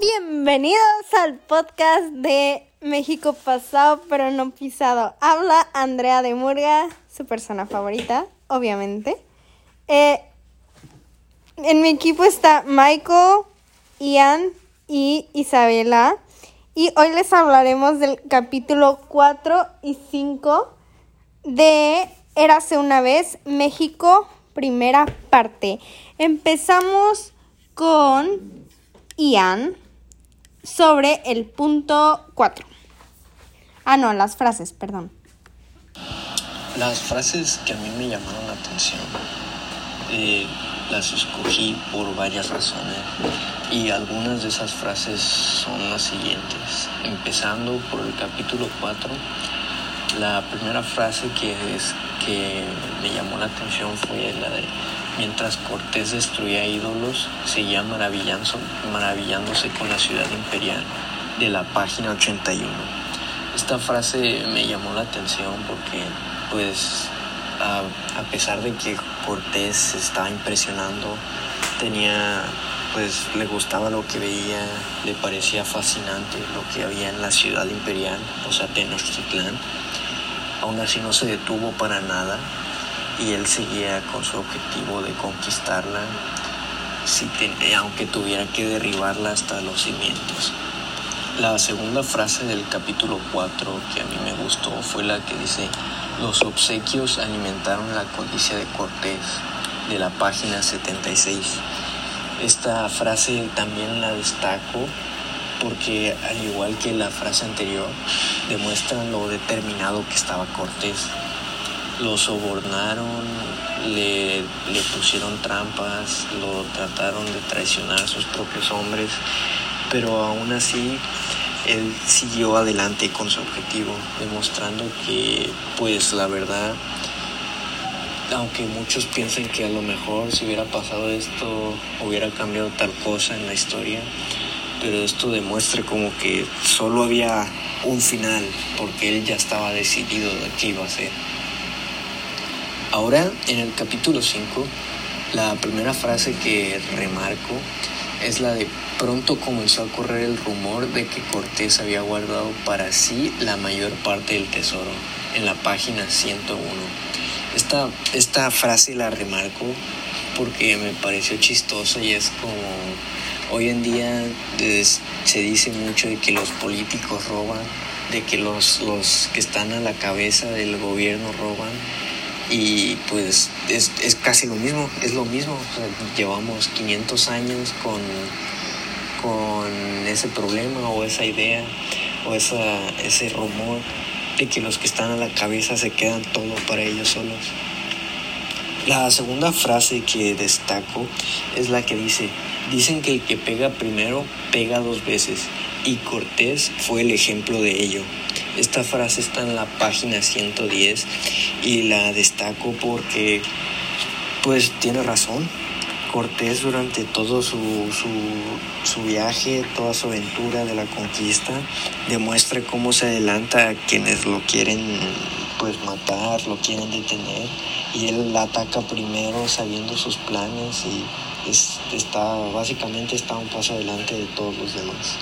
Bienvenidos al podcast de México pasado pero no pisado. Habla Andrea de Murga, su persona favorita, obviamente. Eh, en mi equipo está Michael, Ian y Isabela. Y hoy les hablaremos del capítulo 4 y 5 de Érase una vez México, primera parte. Empezamos con Ian sobre el punto 4. Ah, no, las frases, perdón. Las frases que a mí me llamaron la atención eh, las escogí por varias razones y algunas de esas frases son las siguientes. Empezando por el capítulo 4, la primera frase que, es, que me llamó la atención fue la de Mientras Cortés destruía ídolos, seguía maravillándose con la ciudad imperial de la página 81. Esta frase me llamó la atención porque, pues, a, a pesar de que Cortés estaba impresionando, tenía, pues, le gustaba lo que veía, le parecía fascinante lo que había en la ciudad imperial, o sea, Tenochtitlán. Aún así no se detuvo para nada y él seguía con su objetivo de conquistarla, aunque tuviera que derribarla hasta los cimientos. La segunda frase del capítulo 4 que a mí me gustó fue la que dice, los obsequios alimentaron la codicia de Cortés, de la página 76. Esta frase también la destaco porque al igual que la frase anterior, demuestra lo determinado que estaba Cortés lo sobornaron, le, pusieron trampas, lo trataron de traicionar a sus propios hombres, pero aún así él siguió adelante con su objetivo, demostrando que pues la verdad, aunque muchos piensen que a lo mejor si hubiera pasado esto hubiera cambiado tal cosa en la historia, pero esto demuestra como que solo había un final, porque él ya estaba decidido de qué iba a hacer. Ahora, en el capítulo 5, la primera frase que remarco es la de pronto comenzó a correr el rumor de que Cortés había guardado para sí la mayor parte del tesoro, en la página 101. Esta, esta frase la remarco porque me pareció chistosa y es como hoy en día se dice mucho de que los políticos roban, de que los, los que están a la cabeza del gobierno roban y pues es, es, casi lo mismo, es lo mismo. llevamos 500 años con, con ese problema o esa idea o esa, ese rumor de que los que están a la cabeza se quedan todo para ellos solos. La segunda frase que destaco es la que dice, dicen que el que pega primero pega dos veces y Cortés fue el ejemplo de ello. Esta frase está en la página 110 y la destaco porque pues tiene razón. Cortés durante todo su, su, viaje, toda su aventura de la conquista, demuestra cómo se adelanta a quienes lo quieren pues matar, lo quieren detener y él la ataca primero sabiendo sus planes y está básicamente está un paso adelante de todos los demás.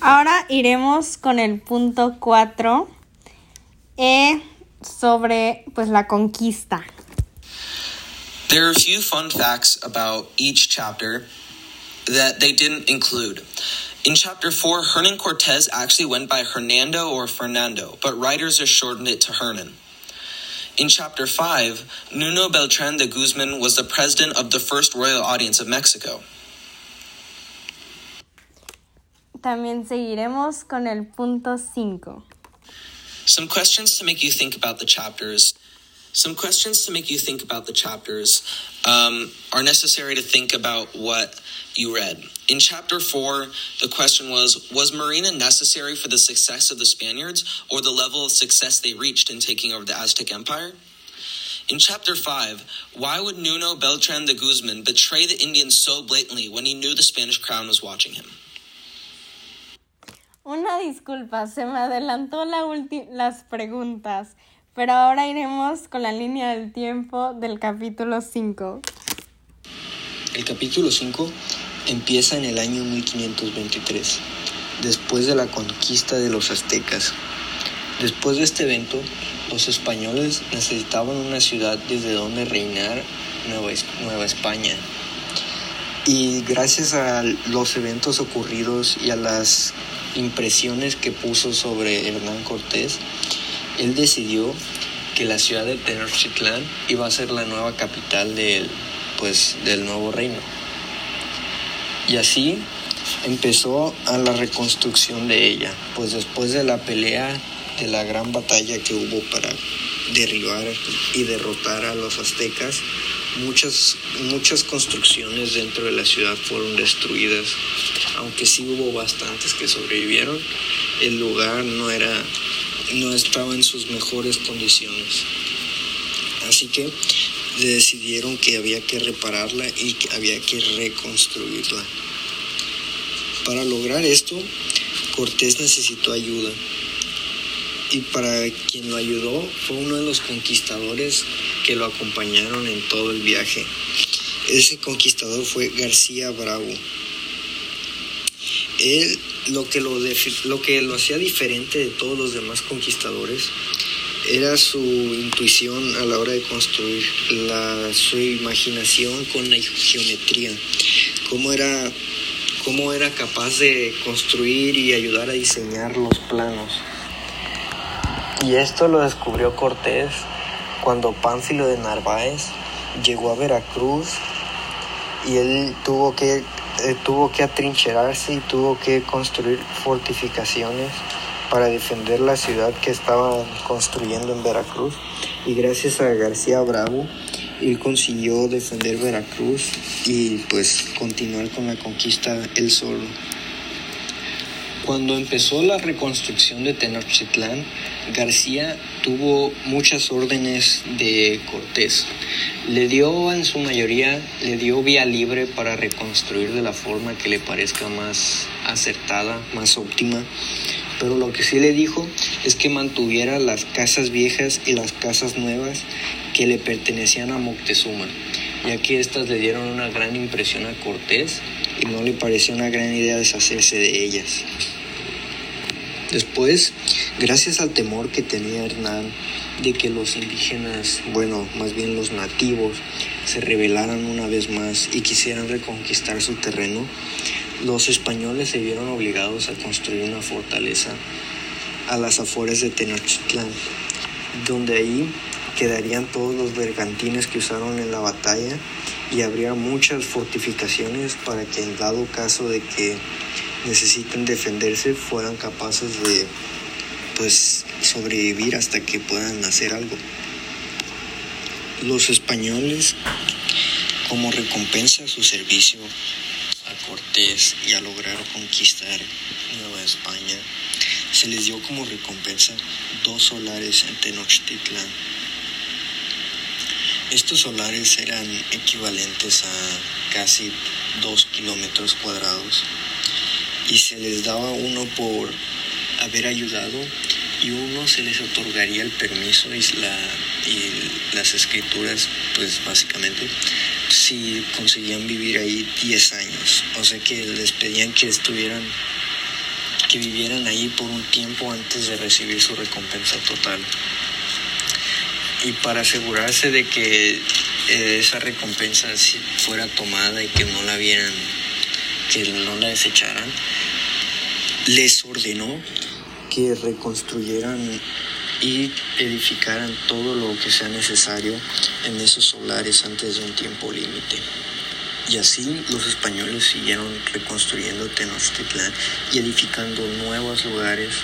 Ahora iremos con el punto 4 eh, sobre pues la conquista. There are a few fun facts about each chapter that they didn't include. In chapter 4, Hernan Cortez actually went by Hernando or Fernando, but writers have shortened it to Hernan. In chapter 5, Nuno Beltran de Guzman was the president of the first royal audience of Mexico. También seguiremos con el punto 5. Some questions to make you think about the chapters. Some questions to make you think about the chapters um, are necessary to think about what you read. In chapter 4, the question was Was Marina necessary for the success of the Spaniards or the level of success they reached in taking over the Aztec Empire? In chapter 5, why would Nuno Beltran de Guzman betray the Indians so blatantly when he knew the Spanish crown was watching him? Una disculpa, se me adelantó la las preguntas, pero ahora iremos con la línea del tiempo del capítulo 5. El capítulo 5 empieza en el año 1523, después de la conquista de los aztecas. Después de este evento, los españoles necesitaban una ciudad desde donde reinar Nueva, Nueva España. Y gracias a los eventos ocurridos y a las impresiones que puso sobre Hernán Cortés, él decidió que la ciudad de Tenochtitlán iba a ser la nueva capital del, pues, del nuevo reino. Y así empezó a la reconstrucción de ella, pues después de la pelea, de la gran batalla que hubo para derribar y derrotar a los aztecas, muchas, muchas construcciones dentro de la ciudad fueron destruidas, aunque sí hubo bastantes que sobrevivieron, el lugar no era no estaba en sus mejores condiciones. Así que decidieron que había que repararla y que había que reconstruirla. Para lograr esto, Cortés necesitó ayuda. Y para quien lo ayudó fue uno de los conquistadores que lo acompañaron en todo el viaje. Ese conquistador fue García Bravo. Él lo que lo, lo que lo hacía diferente de todos los demás conquistadores era su intuición a la hora de construir, la, su imaginación con la geometría, cómo era, cómo era capaz de construir y ayudar a diseñar los planos. Y esto lo descubrió Cortés cuando Pánfilo de Narváez llegó a Veracruz y él tuvo que eh, tuvo que atrincherarse y tuvo que construir fortificaciones para defender la ciudad que estaba construyendo en Veracruz. Y gracias a García Bravo, él consiguió defender Veracruz y pues continuar con la conquista él solo. Cuando empezó la reconstrucción de Tenochtitlán, García tuvo muchas órdenes de Cortés. Le dio en su mayoría, le dio vía libre para reconstruir de la forma que le parezca más acertada, más óptima. Pero lo que sí le dijo es que mantuviera las casas viejas y las casas nuevas que le pertenecían a Moctezuma, ya que éstas le dieron una gran impresión a Cortés y no le pareció una gran idea deshacerse de ellas. Después, gracias al temor que tenía Hernán de que los indígenas, bueno, más bien los nativos, se rebelaran una vez más y quisieran reconquistar su terreno, los españoles se vieron obligados a construir una fortaleza a las afueras de Tenochtitlán, donde ahí quedarían todos los bergantines que usaron en la batalla y habría muchas fortificaciones para que en dado caso de que necesiten defenderse fueran capaces de pues sobrevivir hasta que puedan hacer algo. Los españoles, como recompensa a su servicio a Cortés y a lograr conquistar Nueva España, se les dio como recompensa dos solares en Tenochtitlán. Estos solares eran equivalentes a casi dos kilómetros cuadrados y se les daba uno por haber ayudado y uno se les otorgaría el permiso y, la, y las escrituras, pues básicamente, si conseguían vivir ahí 10 años. O sea que les pedían que estuvieran, que vivieran ahí por un tiempo antes de recibir su recompensa total. Y para asegurarse de que eh, esa recompensa fuera tomada y que no la vieran que no la desecharan, les ordenó que reconstruyeran y edificaran todo lo que sea necesario en esos solares antes de un tiempo límite. Y así los españoles siguieron reconstruyendo Tenochtitlán y edificando nuevos lugares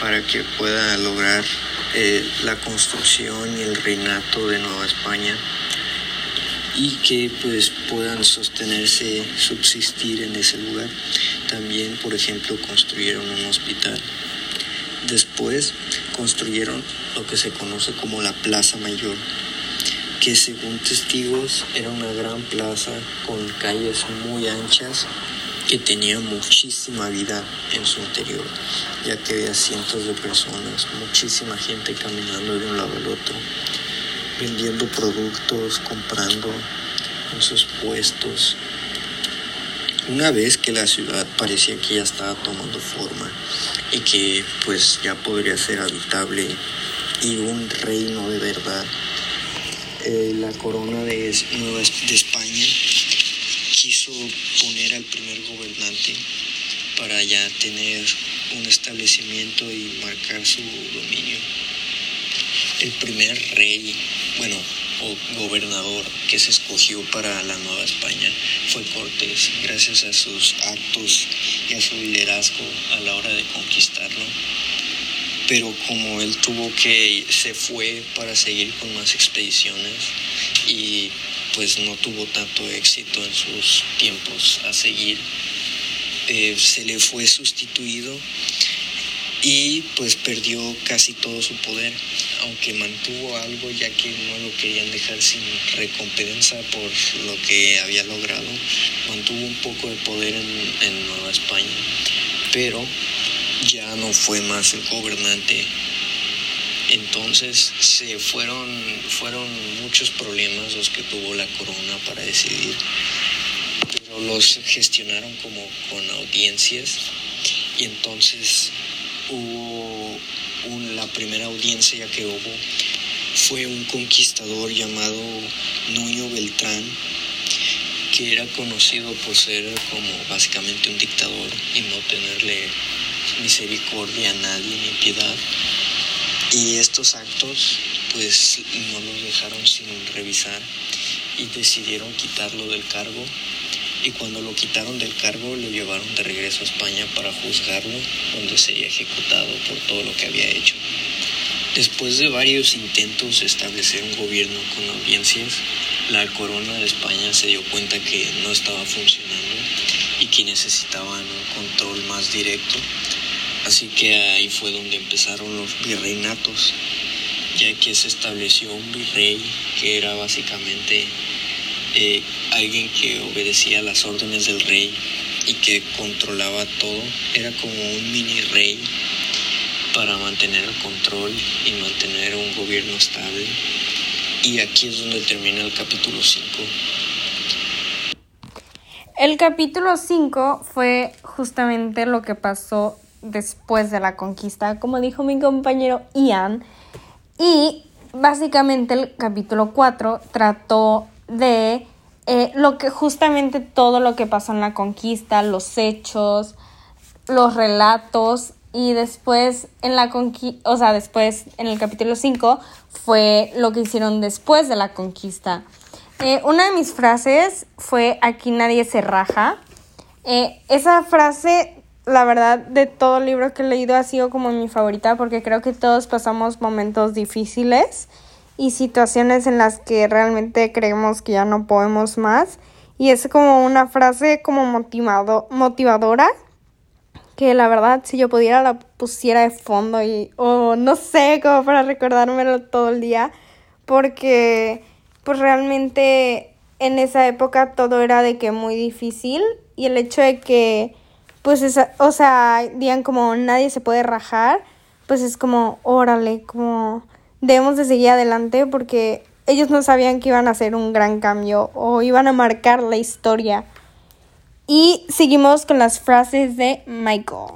para que pueda lograr eh, la construcción y el reinato de Nueva España y que pues puedan sostenerse, subsistir en ese lugar. También, por ejemplo, construyeron un hospital. Después construyeron lo que se conoce como la Plaza Mayor, que según testigos era una gran plaza con calles muy anchas que tenía muchísima vida en su interior, ya que había cientos de personas, muchísima gente caminando de un lado al otro vendiendo productos, comprando en sus puestos. Una vez que la ciudad parecía que ya estaba tomando forma y que pues ya podría ser habitable y un reino de verdad, eh, la corona de, Nueva, de España quiso poner al primer gobernante para ya tener un establecimiento y marcar su dominio. El primer rey, bueno, gobernador que se escogió para la Nueva España fue Cortés, gracias a sus actos y a su liderazgo a la hora de conquistarlo. Pero como él tuvo que, se fue para seguir con más expediciones y pues no tuvo tanto éxito en sus tiempos a seguir, eh, se le fue sustituido y pues perdió casi todo su poder, aunque mantuvo algo ya que no lo querían dejar sin recompensa por lo que había logrado, mantuvo un poco de poder en, Nueva España, pero ya no fue más el gobernante. Entonces se fueron, fueron muchos problemas los que tuvo la corona para decidir, pero los gestionaron como con audiencias y entonces hubo la primera audiencia que hubo fue un conquistador llamado Nuño Beltrán, que era conocido por ser como básicamente un dictador y no tenerle misericordia a nadie ni piedad. Y estos actos pues no los dejaron sin revisar y decidieron quitarlo del cargo y cuando lo quitaron del cargo lo llevaron de regreso a España para juzgarlo, donde sería ejecutado por todo lo que había hecho. Después de varios intentos de establecer un gobierno con audiencias, la corona de España se dio cuenta que no estaba funcionando y que necesitaban un control más directo. Así que ahí fue donde empezaron los virreinatos, ya que se estableció un virrey que era básicamente alguien que obedecía las órdenes del rey y que controlaba todo. Era como un mini rey para mantener el control y mantener un gobierno estable. Y aquí es donde termina el capítulo 5. El capítulo 5 fue justamente lo que pasó después de la conquista, como dijo mi compañero Ian. Y básicamente el capítulo 4 trató de eh, lo que justamente todo lo que pasó en la conquista, los hechos, los relatos y después en la conquista, o sea, después en el capítulo 5 fue lo que hicieron después de la conquista. Eh, una de mis frases fue aquí nadie se raja. Eh, esa frase, la verdad, de todo el libro que he leído ha sido como mi favorita porque creo que todos pasamos momentos difíciles y situaciones en las que realmente creemos que ya no podemos más. Y es como una frase como motivado, motivadora que la verdad si yo pudiera la pusiera de fondo y o no sé, como para recordármelo todo el día porque pues realmente en esa época todo era de que muy difícil y el hecho de que pues esa, o sea, digan como nadie se puede rajar, pues es como órale, como debemos de seguir adelante porque ellos no sabían que iban a hacer un gran cambio o iban a marcar la historia. Y seguimos con las frases de Michael.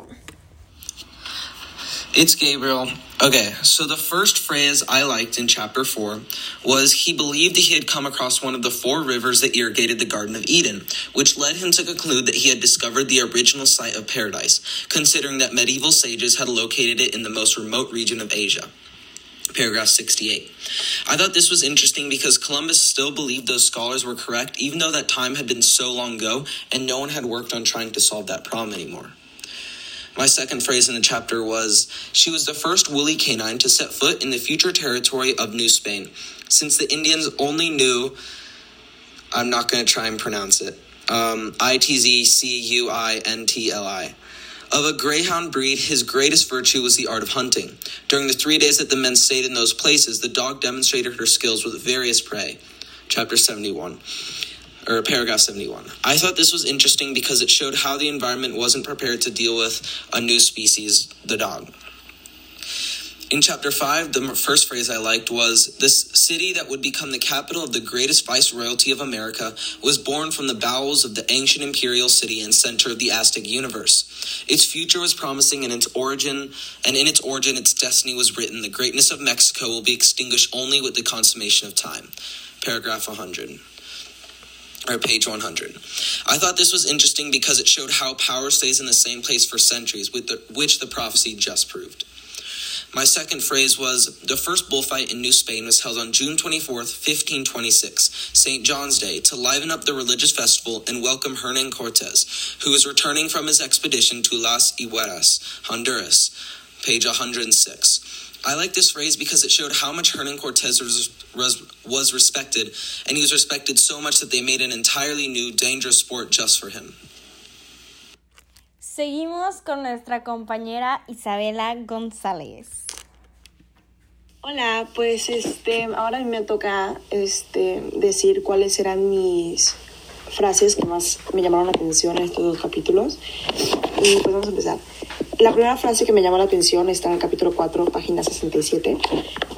It's Gabriel. Okay, so the first phrase I liked in chapter 4 was he believed he had come across one of the four rivers that irrigated the Garden of Eden, which led him to conclude that he had discovered the original site of paradise, considering that medieval sages had located it in the most remote region of Asia paragraph 68. I thought this was interesting because Columbus still believed those scholars were correct, even though that time had been so long ago and no one had worked on trying to solve that problem anymore. My second phrase in the chapter was She was the first woolly canine to set foot in the future territory of New Spain, since the Indians only knew, I'm not going to try and pronounce it, um, I T Z C U I N T L I. Of a greyhound breed, his greatest virtue was the art of hunting. During the three days that the men stayed in those places, the dog demonstrated her skills with various prey. Chapter 71 or paragraph 71. I thought this was interesting because it showed how the environment wasn't prepared to deal with a new species, the dog. In chapter 5, the first phrase I liked was This city that would become the capital of the greatest viceroyalty of America was born from the bowels of the ancient imperial city and center of the Aztec universe. Its future was promising in its origin and in its origin its destiny was written. The greatness of Mexico will be extinguished only with the consummation of time. Paragraph 100 or page 100. I thought this was interesting because it showed how power stays in the same place for centuries, with the, which the prophecy just proved. My second phrase was the first bullfight in New Spain was held on June 24th, 1526, St. John's Day, to liven up the religious festival and welcome Hernan Cortes, who was returning from his expedition to Las Igueras, Honduras, page 106. I like this phrase because it showed how much Hernan was, was respected, and he was respected so much that they made an entirely new, dangerous sport just for him. Seguimos con nuestra compañera Isabela González. Hola, pues este, ahora me toca este, decir cuáles eran mis frases que más me llamaron la atención en estos dos capítulos. Y pues vamos a empezar. La primera frase que me llamó la atención está en el capítulo 4, página 67,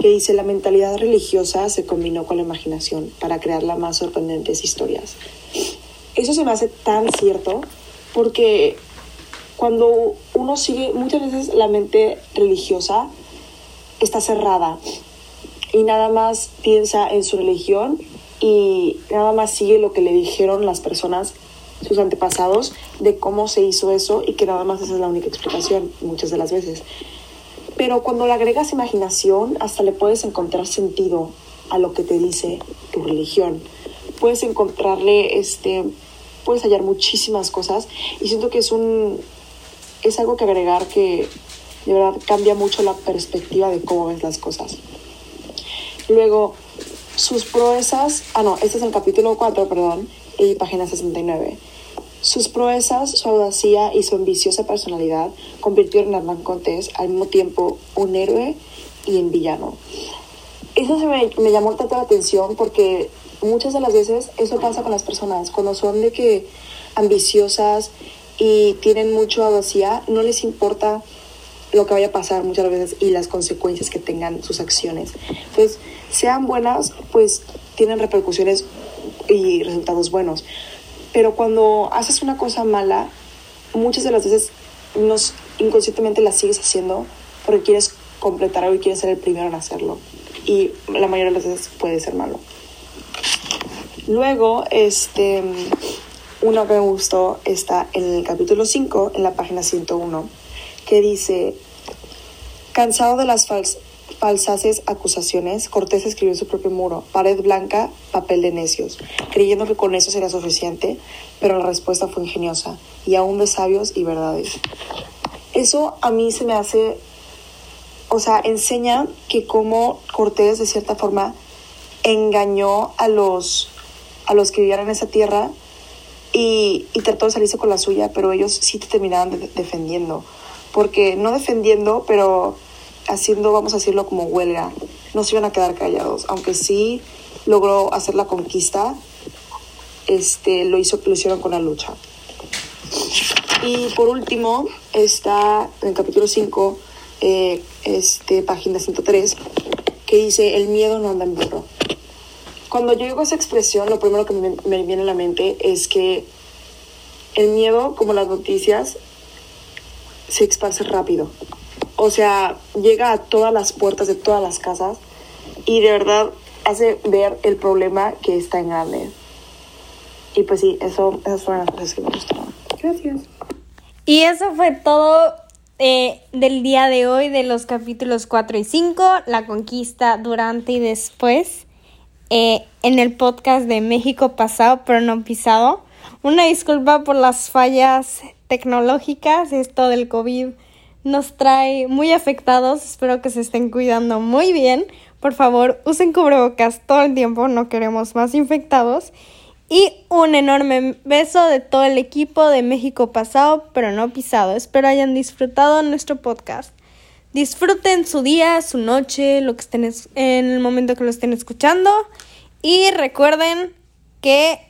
que dice, la mentalidad religiosa se combinó con la imaginación para crear las más sorprendentes historias. Eso se me hace tan cierto porque cuando uno sigue, muchas veces la mente religiosa está cerrada y nada más piensa en su religión y nada más sigue lo que le dijeron las personas, sus antepasados, de cómo se hizo eso y que nada más esa es la única explicación muchas de las veces. Pero cuando le agregas imaginación, hasta le puedes encontrar sentido a lo que te dice tu religión. Puedes encontrarle, este, puedes hallar muchísimas cosas y siento que es un, es algo que agregar que de verdad cambia mucho la perspectiva de cómo ves las cosas. Luego, sus proezas, ah no, este es el capítulo 4, perdón, y página 69. Sus proezas, su audacia y su ambiciosa personalidad convirtieron a Hernán Cortés al mismo tiempo un héroe y un villano. Eso se me, me llamó tanto la atención porque muchas de las veces eso pasa con las personas, cuando son de que ambiciosas y tienen mucho audacia, no les importa lo que vaya a pasar muchas veces y las consecuencias que tengan sus acciones. Entonces, sean buenas, pues tienen repercusiones y resultados buenos. Pero cuando haces una cosa mala, muchas de las veces nos, inconscientemente la sigues haciendo porque quieres completar algo y quieres ser el primero en hacerlo. Y la mayoría de las veces puede ser malo. Luego, este, uno que me gustó está en el capítulo 5, en la página 101, que dice, cansado de las fals falsaces acusaciones, Cortés escribió en su propio muro, pared blanca, papel de necios, creyendo que con eso sería suficiente, pero la respuesta fue ingeniosa, y aún de sabios y verdades. Eso a mí se me hace, o sea, enseña que como Cortés de cierta forma engañó a los, a los que vivían en esa tierra y, trató de salirse con la suya, pero ellos sí te terminaban de defendiendo. Porque no defendiendo, pero haciendo, vamos a decirlo como huelga, no se iban a quedar callados. Aunque sí logró hacer la conquista, este, lo, hizo, lo hicieron con la lucha. Y por último, está en el capítulo 5, eh, este, página 103, que dice, el miedo no anda en burro. Cuando yo digo esa expresión, lo primero que me, me viene a la mente es que el miedo, como las noticias, se esparce rápido. O sea, llega a todas las puertas de todas las casas y de verdad hace ver el problema que está en grande. Y pues sí, eso, esas fueron las cosas que me gustaron. Gracias. Y eso fue todo eh, del día de hoy de los capítulos 4 y 5, la conquista durante y después, eh, en el podcast de México pasado pero no pisado. Una disculpa por las fallas tecnológicas, esto del COVID nos trae muy afectados, espero que se estén cuidando muy bien. Por favor, usen cubrebocas todo el tiempo, no queremos más infectados. Y un enorme beso de todo el equipo de México pasado, pero no pisado. Espero hayan disfrutado nuestro podcast. Disfruten su día, su noche, lo que estén en el momento que lo estén escuchando. Y recuerden que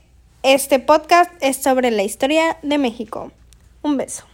este podcast es sobre la historia de México. Un beso.